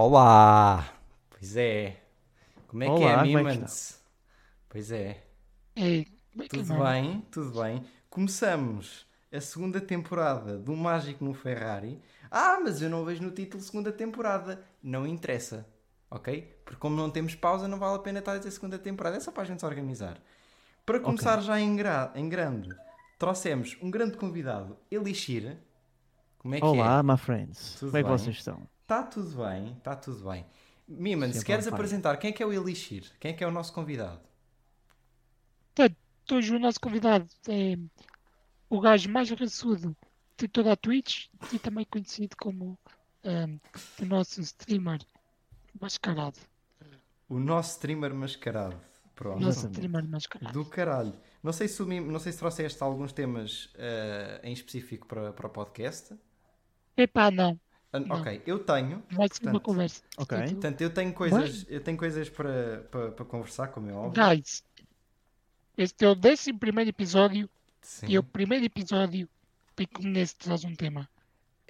Olá! Pois é. Como é que Olá, é, é que Mimans? Pois é. Ei, é que Tudo vai? bem, tudo bem. Começamos a segunda temporada do Mágico no Ferrari. Ah, mas eu não vejo no título segunda temporada. Não interessa, ok? Porque como não temos pausa, não vale a pena estar a dizer segunda temporada. É só para a gente se organizar. Para começar já em, gra- em grande, trouxemos um grande convidado, Elixir. Como é que é? Olá, my friends. Tudo Como é que bem? vocês estão? Está tudo bem, está tudo bem. Miman, se queres apresentar, quem é que é o Elixir? Quem é que é o nosso convidado? Hoje o nosso convidado é o gajo mais raçudo de toda a Twitch e também conhecido como ahm, o nosso streamer mascarado. O nosso streamer mascarado. O Pronto. nosso streamer mascarado. Do caralho. Não sei se, não sei se trouxeste alguns temas eh, em específico para, para o podcast. Epá, não. Não. Ok, eu tenho. Vai ser uma Portanto, conversa. ok. Portanto, eu tenho coisas, eu tenho coisas para, para, para conversar, como é óbvio. Guys, este é o décimo primeiro episódio Sim. e é o primeiro episódio em que o Nesse traz um tema.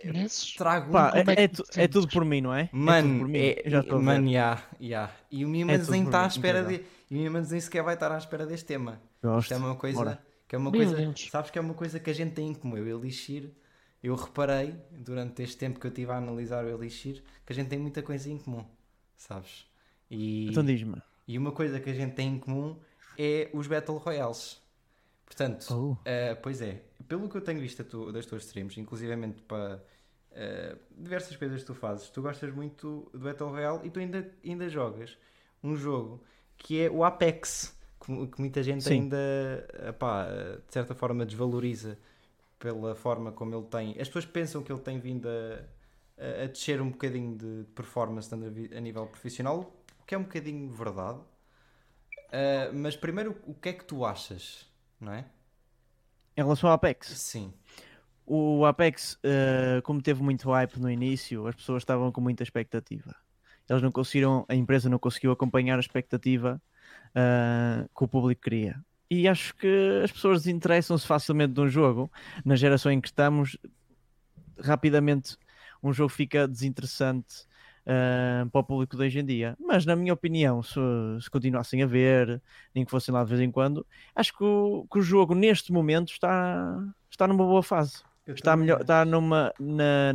Nesses, Trago um Pá, como é é, é, tu- é tudo por mim, não é? é tudo Mano, por mim. é, Já estou a ver. mano, ya, ya. E o Mimans tudo nem está à espera de. E o Mimans nem sequer vai estar à espera deste tema. Isto Gosto. é uma coisa Bora. que é uma Meu coisa, Deus. sabes que é uma coisa que a gente tem em comum, eu e Elixir. Eu reparei durante este tempo que eu estive a analisar o Elixir que a gente tem muita coisa em comum, sabes? E, Então diz-me. e uma coisa que a gente tem em comum é os Battle Royales. Portanto, Oh. eh, pois é, pelo que eu tenho visto tu- das tuas streams, inclusivamente para eh, diversas coisas que tu fazes, tu gostas muito do Battle Royale e tu ainda, ainda jogas um jogo que é o Apex, que, que muita gente Sim. ainda, epá, de certa forma, desvaloriza pela forma como ele tem. As pessoas pensam que ele tem vindo a, a- descer um bocadinho de performance a nível profissional, o que é um bocadinho verdade. Ah, mas primeiro, o que é que tu achas? Não é? Em relação ao Apex, Sim. o Apex, eh, como teve muito hype no início, as pessoas estavam com muita expectativa. Eles não conseguiram, a empresa não conseguiu acompanhar a expectativa eh, que o público queria. E acho que as pessoas desinteressam-se facilmente de um jogo. Na geração em que estamos, rapidamente um jogo fica desinteressante eh, para o público de hoje em dia. Mas, na minha opinião, se, se continuassem a ver, nem que fossem lá de vez em quando, acho que o, que o jogo neste momento está, está numa boa fase. Eu Está, melhor, acho. está numa. Na,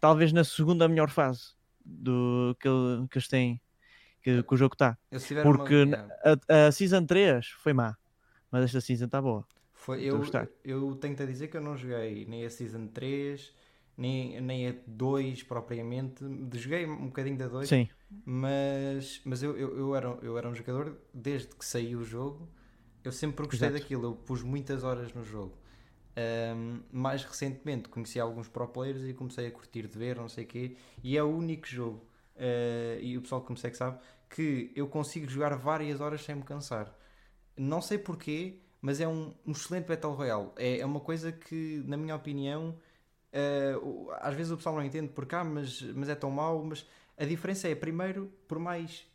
talvez na segunda melhor fase do que, que eles têm. Que, que o jogo está. Porque uma- a, a Season 3 foi má, mas esta Season está boa. Foi, eu, eu tenho-te a dizer que eu não joguei nem a Season 3, nem, nem a 2 propriamente. Joguei um bocadinho da 2, Sim, mas, mas eu, eu, eu, era, eu era um jogador, desde que saiu o jogo, eu sempre gostei Exato. daquilo. Eu pus muitas horas no jogo. Ahm, mais recentemente conheci alguns pro players e comecei a curtir de ver, não sei o quê, e é o único jogo, ah, e o pessoal que me segue sabe, que eu consigo jogar várias horas sem me cansar. Não sei porquê, mas é um, um excelente Battle Royale. É, é uma coisa que, na minha opinião, o- às vezes o pessoal não entende porque, ah, mas, mas é tão mau. Mas a diferença é, primeiro, por mais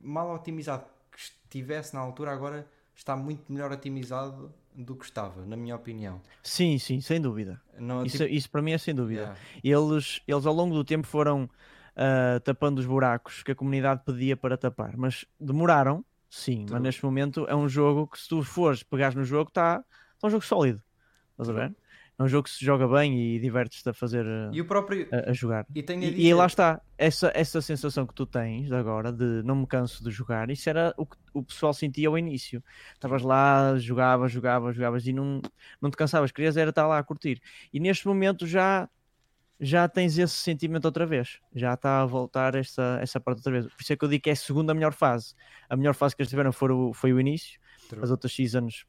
mal otimizado que estivesse na altura, agora está muito melhor otimizado do que estava, na minha opinião. sim, sim, sem dúvida. Não, Isso, tipo, isso para mim é sem dúvida. yeah. Eles, eles ao longo do tempo foram ah, tapando os buracos que a comunidade pedia para tapar, mas demoraram, sim. Mas neste momento é um jogo que, se tu fores pegares no jogo, está tá um jogo sólido. Estás a ver? É um jogo que se joga bem e divertes-te a fazer. ah, E o próprio. a, a jogar. E a E, e lá está, essa, essa sensação que tu tens de agora de não me canso de jogar, isso era o que o pessoal sentia ao início. Estavas lá, jogavas, jogavas, jogavas e não, não te cansavas, querias era estar lá a curtir. E neste momento já já tens esse sentimento outra vez, já está a voltar essa, essa parte outra vez. Por isso é que eu digo que é a segunda melhor fase. A melhor fase que eles tiveram foi o, foi o início, True. as outras seasons,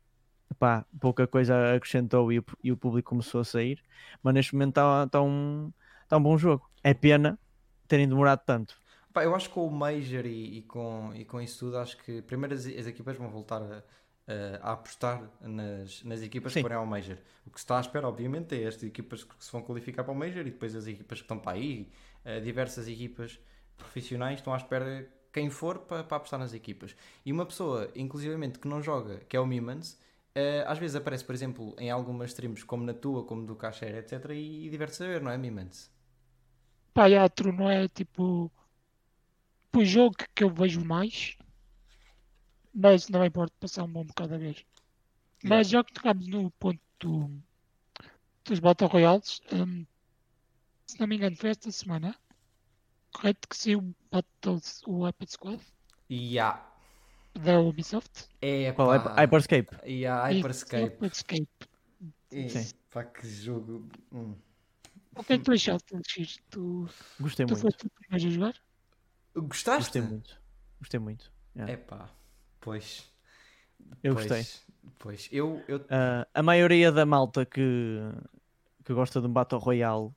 pá, pouca coisa acrescentou e o, e o público começou a sair, mas neste momento está tá um, tá um bom jogo. É pena terem demorado tanto. Pá, eu acho que com o Major e, e com, e com isso tudo, acho que primeiro as, as equipas vão voltar a, a- a apostar nas, nas equipas Sim. que forem ao Major. O que se está à espera, obviamente, é estas equipas que se vão qualificar para o Major e depois as equipas que estão para aí, eh, diversas equipas profissionais, estão à espera quem for para, para apostar nas equipas. E uma pessoa, inclusivamente, que não joga, que é o Mimans, eh, às vezes aparece, por exemplo, em algumas streams, como na tua, como do Cacher, etc. E, e diverte-se a ver, não é, Mimans? Pá, yeah, true, não é tipo o jogo que eu vejo mais, mas não importa passar um bom bocado a ver. Mas já que tocámos no ponto do, dos Battle Royales, um, se não me engano, foi esta semana, correto? Que saiu o Battles, o Epic Squad Yeah. da Ubisoft. É, Qual? pá. Hyperscape? Yeah, Hyperscape. Hyperscape. É, Sim. Pá, que jogo. Hum. O que é que tu achaste, Luís? Tu, Gostei tu muito. foste o primeiro a jogar? Gostaste? Gostei muito. Gostei muito. Yeah. É pá, pois. Eu pois, gostei. Pois, eu. eu Ah, a maioria da malta que, que gosta de um Battle Royale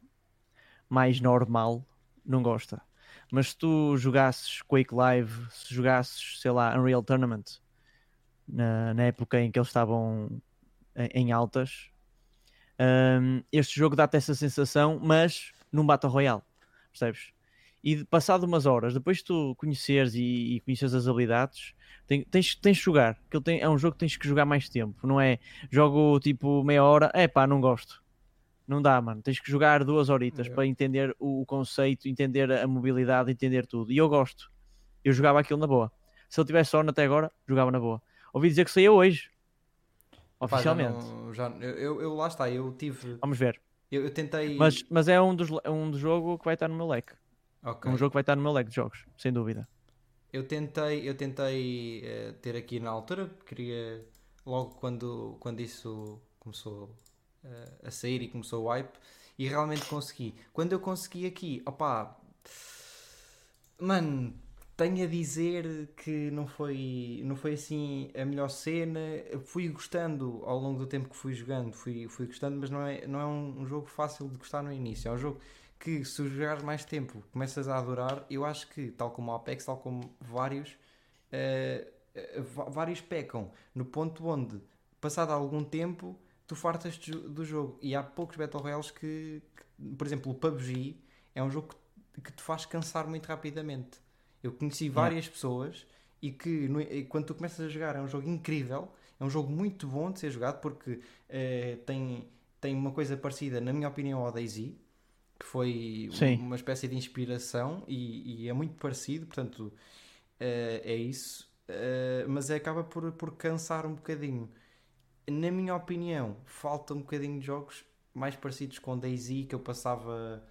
mais normal não gosta. Mas se tu jogasses Quake Live, se jogasses, sei lá, Unreal Tournament, na, na época em que eles estavam em, em altas, hum, este jogo dá-te essa sensação, mas num Battle Royale, percebes? E de- passado umas horas, depois de tu conheceres e, e conheces as habilidades, tem- tens, tens de jogar. Aquilo tem, é um jogo que tens que jogar mais tempo, não é? Jogo tipo meia hora, é pá, não gosto. Não dá, mano. Tens que jogar duas horitas É. para entender o, o conceito, entender a mobilidade, entender tudo. E eu gosto. Eu jogava aquilo na boa. Se eu tivesse on até agora, jogava na boa. Ouvi dizer que saía hoje. pá, já Oficialmente. não- já- eu, eu, eu- lá está, eu tive. Vamos ver. Eu, eu tentei. Mas, mas é um dos, é um dos jogos que vai estar no meu leque. Ok. É um jogo que vai estar no meu leque de jogos, sem dúvida. Eu tentei, eu tentei eh, ter aqui na altura, queria logo quando, quando isso começou eh, a sair e começou o hype, e realmente consegui. Quando eu consegui aqui, opá, mano, tenho a dizer que não foi, não foi assim a melhor cena. Eu Fui gostando ao longo do tempo que fui jogando, fui, fui gostando, mas não é, não é um, um jogo fácil de gostar no início. É um jogo que, se jogares mais tempo, começas a adorar. Eu acho que, tal como o Apex, tal como vários, va- vários pecam no ponto onde, passado algum tempo, tu fartas do jogo. E há poucos Battle Royales que, que- por exemplo, o PUBG é um jogo que, que te faz cansar muito rapidamente. Eu conheci várias pessoas e que no- quando tu começas a jogar é um jogo incrível, é um jogo muito bom de ser jogado porque eh, tem, tem uma coisa parecida, na minha opinião, ao DayZ, que foi Sim. uma espécie de inspiração e, e é muito parecido, portanto eh, é isso, eh, mas acaba por, por cansar um bocadinho. Na minha opinião, falta um bocadinho de jogos mais parecidos com DayZ que eu passava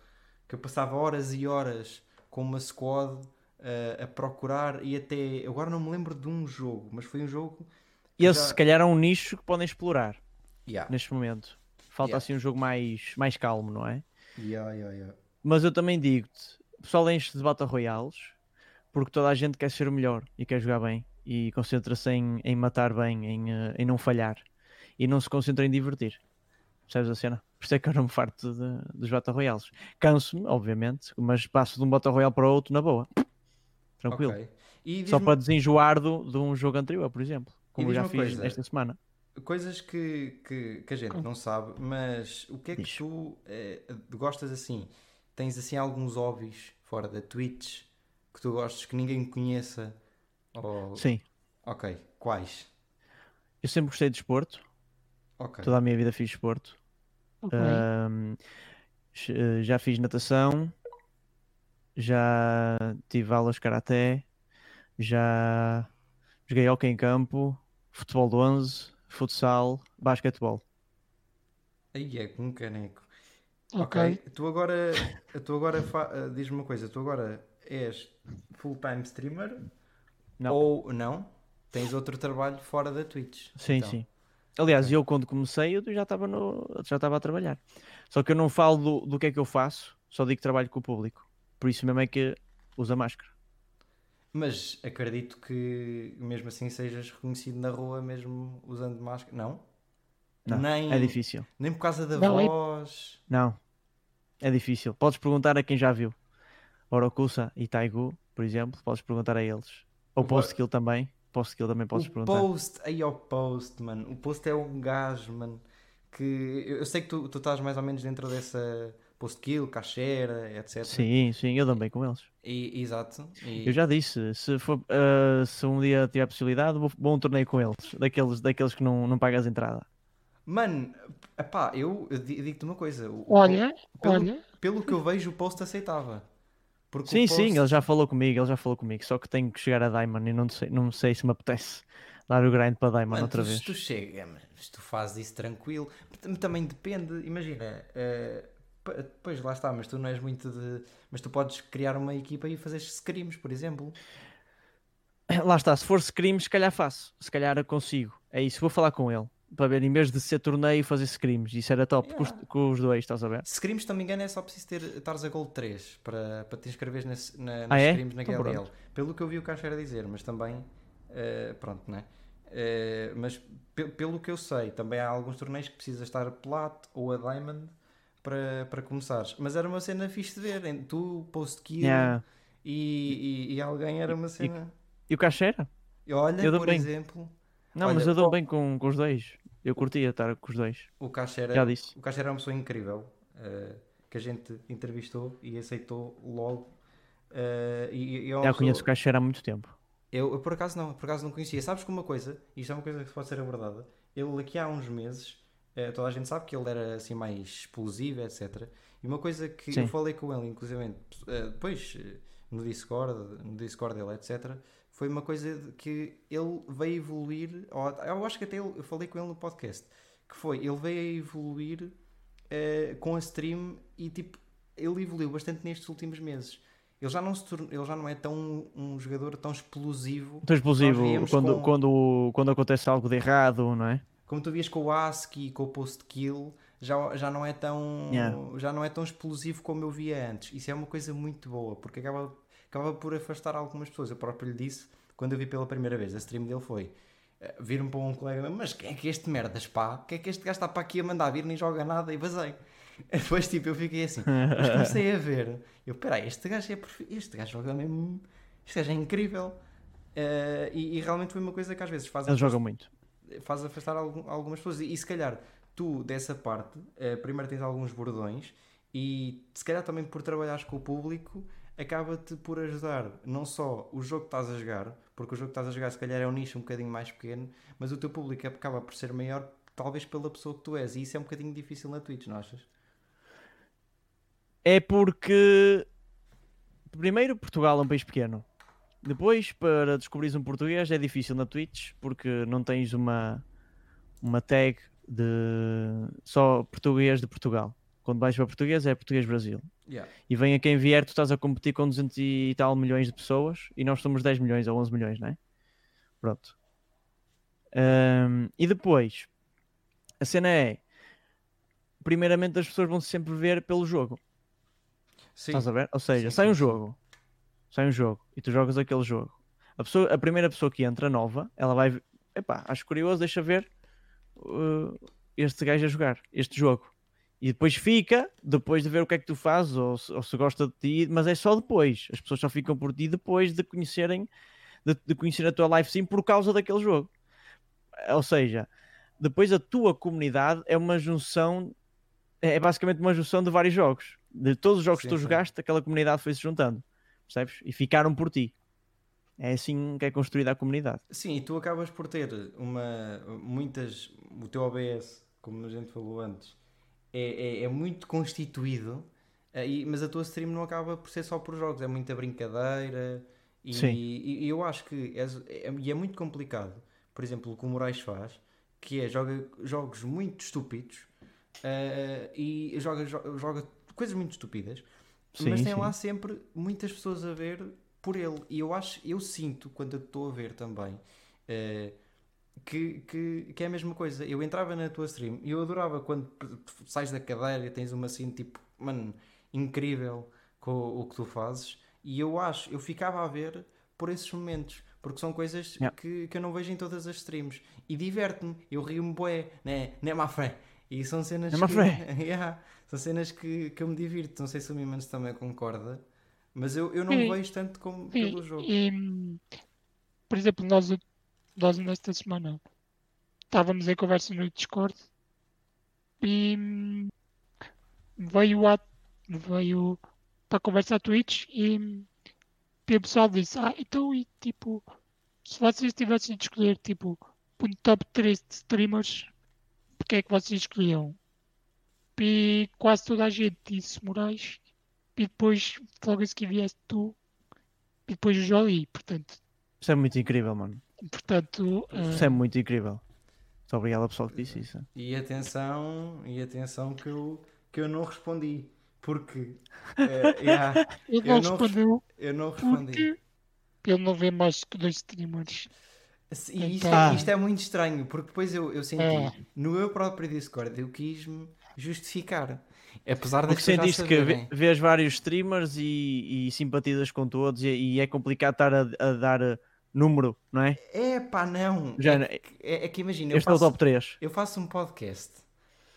que eu passava horas e horas com uma squad eh, a procurar e até agora não me lembro de um jogo, mas foi um jogo Esse, já- se calhar, é um nicho que podem explorar Yeah. neste momento. Falta Yeah. assim um jogo mais, mais calmo, não é? Yeah, yeah, yeah. Mas eu também digo-te: o pessoal enche de Battle Royales porque toda a gente quer ser o melhor e quer jogar bem e concentra-se em, em matar bem, em, eh, em não falhar e não se concentra em divertir. Percebes a cena? Por isso é que eu não me farto de- dos Battle Royales. Canso-me, obviamente, mas passo de um Battle Royale para outro na boa. Tranquilo. Ok. E Só para desenjoar do, de um jogo anterior, por exemplo. Como já fiz coisa. esta semana. Coisas que, que, que a gente não sabe, mas o que é que Diz. tu eh, gostas assim? Tens assim alguns hobbies fora da Twitch que tu gostes que ninguém conheça? Ou... Sim. Ok, quais? Eu sempre gostei de desporto. Ok. Toda a minha vida fiz desporto. Ok. Ahm, j- já fiz natação, já tive aulas de karaté, já joguei hockey em campo, futebol de 11, futsal, basquetebol. Aí é com um caneco. ok. Ok. Tu agora, tu agora fa- eh, diz-me uma coisa, tu agora és full-time streamer Não. ou não? Tens outro trabalho fora da Twitch? Sim, então. sim. Aliás, Ok. eu quando comecei eu já estava no, já estava a trabalhar. Só que eu não falo do, do que é que eu faço, só digo que trabalho com o público. Por isso mesmo é que usa máscara. Mas acredito que mesmo assim sejas reconhecido na rua mesmo usando máscara. Não? Não, nem, É difícil. nem por causa da Não, é- voz. Não, é difícil. Podes perguntar a quem já viu. Orokusa e Taigu, por exemplo, podes perguntar a eles. Ou O Postkill também. Postkill também podes o perguntar. post, aí ao post, mano. O post é um gajo, mano. Que eu, eu sei que tu, tu estás mais ou menos dentro dessa post kill, cachera, etc. Sim, sim, eu também com eles. E, exato. E, Eu já disse, se, for, ah, se um dia tiver a possibilidade, vou, vou um torneio com eles. Daqueles, daqueles que não, não pagas entrada. Mano, epá, eu, eu di- digo-te uma coisa. Olha, pelo, olha, pelo que eu vejo, o post aceitava. Porque Sim, sim, post- ele já falou comigo, ele já falou comigo. Só que tenho que chegar a Diamond e não sei, não sei se me apetece dar o grind para Diamond Mano, outra tu, vez. se tu chega, mas se tu fazes isso tranquilo, tam- também depende, imagina, p- pois lá está, mas tu não és muito de. Mas tu podes criar uma equipa e fazer scrims, por exemplo. Lá está, se for scrims, se calhar faço, se calhar consigo. É isso, vou falar com ele para ver, em vez de ser torneio, fazer scrims. Isso era top com, os, Yeah. com os dois, estás a ver? Scrims, se não me engano, é só preciso ter, estares a Gold 3 para, para te inscreveres nas, na, nas Ah, é? scrims na Então GLL. Pelo que eu vi o Caixa era dizer, mas também, eh, pronto, né? Eh, mas pe- pelo que eu sei, também há alguns torneios que precisas estar Plat ou a Diamond para, para começares. Mas era uma cena fixe de ver, tu, Post Kill Yeah. e, e, e alguém era uma cena. E o caixa era? E olha, eu por bem. exemplo, Não, Olha, mas eu dou bem com, com os dois. Eu curtia estar com os dois. o Caixa era, Já disse. o era uma pessoa incrível eh, que a gente entrevistou e aceitou logo. eh, e, é Já pessoa- conheço o caixa há muito tempo. Eu, eu por acaso não, por acaso não conhecia. Sabes que uma coisa, isto é uma coisa que pode ser abordada. Ele aqui há uns meses, eh, toda a gente sabe que ele era assim mais explosivo, etc. E uma coisa que Sim. eu falei com ele, inclusive, eh, depois eh, no Discord, no Discord dele, etc. Foi uma coisa que ele veio evoluir. ou- Eu acho que até eu falei com ele no podcast. Que foi, ele veio a evoluir eh, com a stream e tipo, ele evoluiu bastante nestes últimos meses. Ele já não, se torna- ele já não é tão um jogador tão explosivo Tão explosivo quando, com- quando, quando acontece algo de errado, não é? Como tu vias com o ASCII e com o Post Kill, já, já, não é tão, Yeah. já não é tão explosivo como eu via antes. Isso é uma coisa muito boa, porque acaba, acaba por afastar algumas pessoas. Eu próprio lhe disse, quando eu vi pela primeira vez, a stream dele foi eh, vir-me para um colega mas quem é que este merdas, pá? O que é que este gajo está para aqui a mandar vir, nem joga nada e vazei. Depois, tipo, eu fiquei assim, mas comecei a ver, eu, peraí, este gajo é este gajo joga mesmo, este gajo é incrível. Eh, e, e realmente foi uma coisa que às vezes faz Ele joga muito. Faz afastar algum- algumas pessoas. E, e se calhar tu, dessa parte, eh, primeiro tens alguns bordões e se calhar também por trabalhares com o público, acaba-te por ajudar não só o jogo que estás a jogar, porque o jogo que estás a jogar se calhar é um nicho um bocadinho mais pequeno, mas o teu público acaba por ser maior, talvez pela pessoa que tu és. E isso é um bocadinho difícil na Twitch, não achas? É porque primeiro Portugal é um país pequeno. Depois, para descobrires um português é difícil na Twitch porque não tens uma, uma tag de só português de Portugal. Quando vais para português é português Brasil. Yeah. E vem a quem vier, tu estás a competir com 200 e tal milhões de pessoas e nós somos 10 milhões ou 11 milhões, não é? Pronto. Ahm, e depois, a cena é: primeiramente, as pessoas vão sempre ver pelo jogo. Sim. Estás a ver? Ou seja, Sim, sai um jogo, sai um jogo e tu jogas aquele jogo. A, pessoa, a primeira pessoa que entra nova, ela vai, epá, acho curioso, deixa ver uh, este gajo a jogar este jogo. E depois fica, depois de ver o que é que tu fazes, ou se, ou se gosta de ti, mas é só depois. As pessoas só ficam por ti depois de conhecerem, de, de conhecer a tua live sim por causa daquele jogo. Ou seja, depois a tua comunidade é uma junção, é basicamente uma junção de vários jogos. De todos os jogos Sim, que tu sim. jogaste, aquela comunidade foi se juntando, percebes? E ficaram por ti. É assim que é construída a comunidade. Sim, e tu acabas por ter uma muitas o teu OBS, como a gente falou antes, é, é, é muito constituído, eh, e- mas a tua stream não acaba por ser só por jogos, é muita brincadeira e, Sim. e- e eu acho que é, é- e é muito complicado, por exemplo, o que o Moraes faz, que é joga jogos muito estúpidos eh, e joga, jo- joga coisas muito estúpidas, mas Sim, tem sim. lá sempre muitas pessoas a ver por ele. E eu acho, eu sinto quando eu estou a ver também eh, que, que, que é a mesma coisa. Eu entrava na tua stream e eu adorava quando sais da cadeira e tens uma assim tipo, mano, incrível com o, o que tu fazes. E eu acho, eu ficava a ver por esses momentos. Porque são coisas Yeah. que, que eu não vejo em todas as streams. E diverte-me, eu rio-me bué, né? Né, má fé? E são cenas Né, má que... Yeah. São cenas que, que eu me divirto. Não sei se o Mimans também concorda. Mas eu, eu não Sim. vejo tanto como E, pelo jogo. e, hum, por exemplo, nós, nós nesta semana estávamos em conversa no Discord e hum, veio, a, veio para a conversa a Twitch e, hum, e o pessoal disse, ah, então e tipo, se vocês tivessem de escolher tipo um top 3 de streamers porque é que vocês escolhiam? E quase toda a gente disse Moraes. E depois, logo a seguir vieste tu. E depois o Jolie. Portanto, Isso é muito incrível, mano. portanto Isso eh, é muito incrível. Muito obrigado ao pessoal que disse isso. E atenção, e atenção que eu, que eu não respondi. Porque eh, yeah, ele eu não não respondeu eu não respondi. porque ele não vê mais que dois streamers. E isto, Então- é, isto é muito estranho, porque depois eu, eu senti, É. no meu próprio Discord, eu quis-me justificar. Apesar já sentiste que vê- vês vários streamers e, e simpatizas com todos e, e é complicado estar a, a dar eh, número, não é? É pá, não. Já é, não- que- é, é que imagina, eu é o faço, top 3. eu faço um podcast,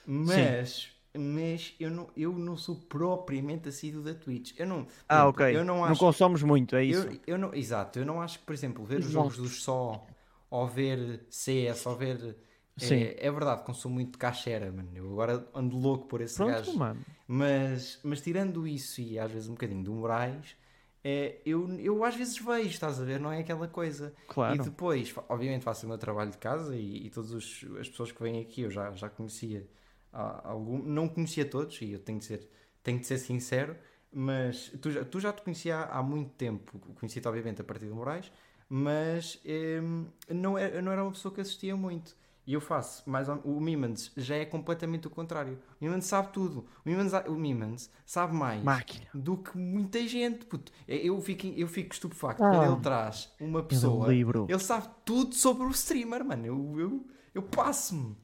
mas, mas eu, não, eu não sou propriamente assíduo da Twitch. Eu não, Ah, exemplo, ok. Eu não não, acho consomes muito, é isso. Eu, eu não, exato, eu não acho que, por exemplo, ver os jogos dos só ou ver CS ou ver. Sim. É, é verdade, consumo muito cachera, mano. Eu agora ando louco por esse Pronto, gajo. mano. Mas, mas tirando isso e às vezes um bocadinho do Moraes, é, eu, eu às vezes vejo, estás a ver? Não é aquela coisa. Claro. E depois, obviamente, faço o meu trabalho de casa e, e todas as pessoas que vêm aqui eu já, já conhecia ah, algum, não conhecia todos e eu tenho de ser, tenho de ser sincero, mas tu já, tu já te conhecia há, há muito tempo, conheci-te obviamente a partir do Moraes, mas hum, não, era, eu não era uma pessoa que assistia muito. E eu faço, mas o Mimans já é completamente o contrário. O Mimans sabe tudo. O Mimans, o Mimans sabe mais Máquina. do que muita gente. Puto. Eu fico, eu fico estupefacto Ah. quando ele traz uma é um pessoa. livro. Ele sabe tudo sobre o streamer, mano. Eu, eu, eu passo-me.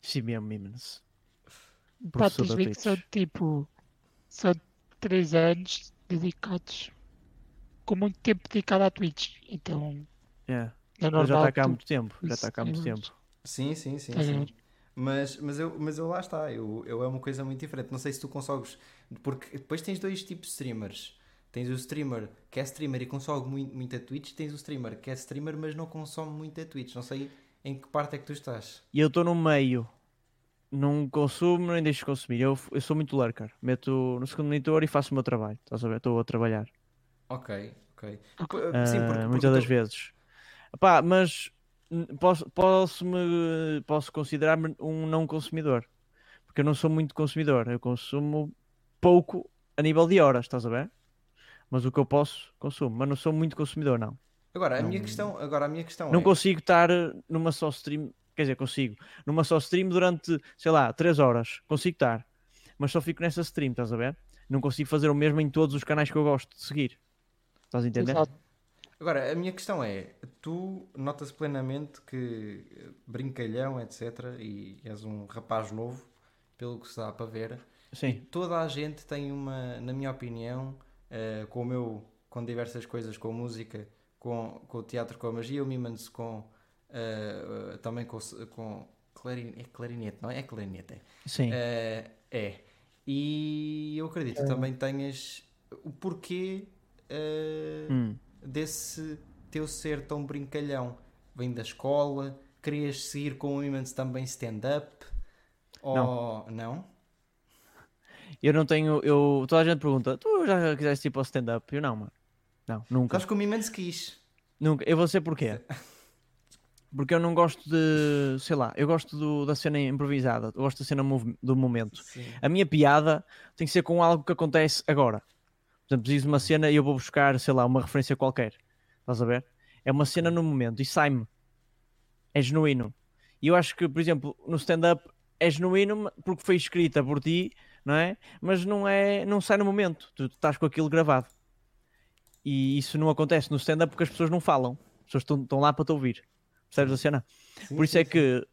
Sim mesmo, Mimens. Pá, ver que são tipo. São 3 anos dedicados. Com muito tempo dedicado à Twitch. Então Yeah. é Ele normal. já está cá há muito tempo. Já está cá há muito é tempo. Sim, sim, sim. Sim. Mas, mas, eu, mas eu lá está. Eu, eu é uma coisa muito diferente. Não sei se tu consegues. Porque depois tens dois tipos de streamers. Tens o streamer que é streamer e consome muito, muito a Twitch. Tens o streamer que é streamer, mas não consome muito a Twitch. Não sei em que parte é que tu estás. E eu estou no meio. Não consumo, nem deixo de consumir. Eu, eu sou muito lurker. Meto no segundo monitor e faço o meu trabalho. Estás a ver? Estou a trabalhar. Ok, ok. P- Sim, Ah, porque, porque muitas das teu- vezes. Epá, mas posso, posso, -me, posso considerar-me um não consumidor. Porque eu não sou muito consumidor. Eu consumo pouco a nível de horas, estás a ver? Mas o que eu posso, consumo. Mas não sou muito consumidor, não. Agora, a Não- minha questão, agora a minha questão Não é. consigo estar numa só stream. Quer dizer, consigo. Numa só stream durante, sei lá, 3 horas. Consigo estar. Mas só fico nessa stream, estás a ver? Não consigo fazer o mesmo em todos os canais que eu gosto de seguir. Estás a entender? Exato. Agora, a minha questão é: tu notas plenamente que eh, brincalhão, etc., e és um rapaz novo, pelo que se dá para ver, Sim. toda a gente tem uma, na minha opinião, eh, com o meu, com diversas coisas, com música, com, com o teatro, com a magia, o Mimans com eh, eh, também com, com clarinete, é clarinete, não é? É clarinete, é. Sim. É. E eu acredito que também tenhas o porquê eh, Hum. desse teu ser tão brincalhão. Vem da escola, querias seguir com o Immense também stand-up? Ou não? Eu não tenho. Eu, toda a gente pergunta: tu já quiseste ir para o stand-up? Eu não, mano. Não, nunca. Sabes que o Immense quis. Nunca. Eu vou ser porquê? Porque eu não gosto de. Sei lá, eu gosto do- da cena improvisada. Eu gosto da cena mov- do momento. Sim. A minha piada tem que ser com algo que acontece agora. Por exemplo, preciso de uma cena e eu vou buscar, sei lá, uma referência qualquer. Estás a ver? É uma cena no momento e sai-me. É genuíno. E eu acho que, por exemplo, no stand-up é genuíno porque foi escrita por ti, não é? Mas não é, não sai no momento. Tu, estás com aquilo gravado. E isso não acontece no stand-up porque as pessoas não falam. As pessoas estão, lá para te ouvir. Percebes a cena? Sim, Por isso sim, é que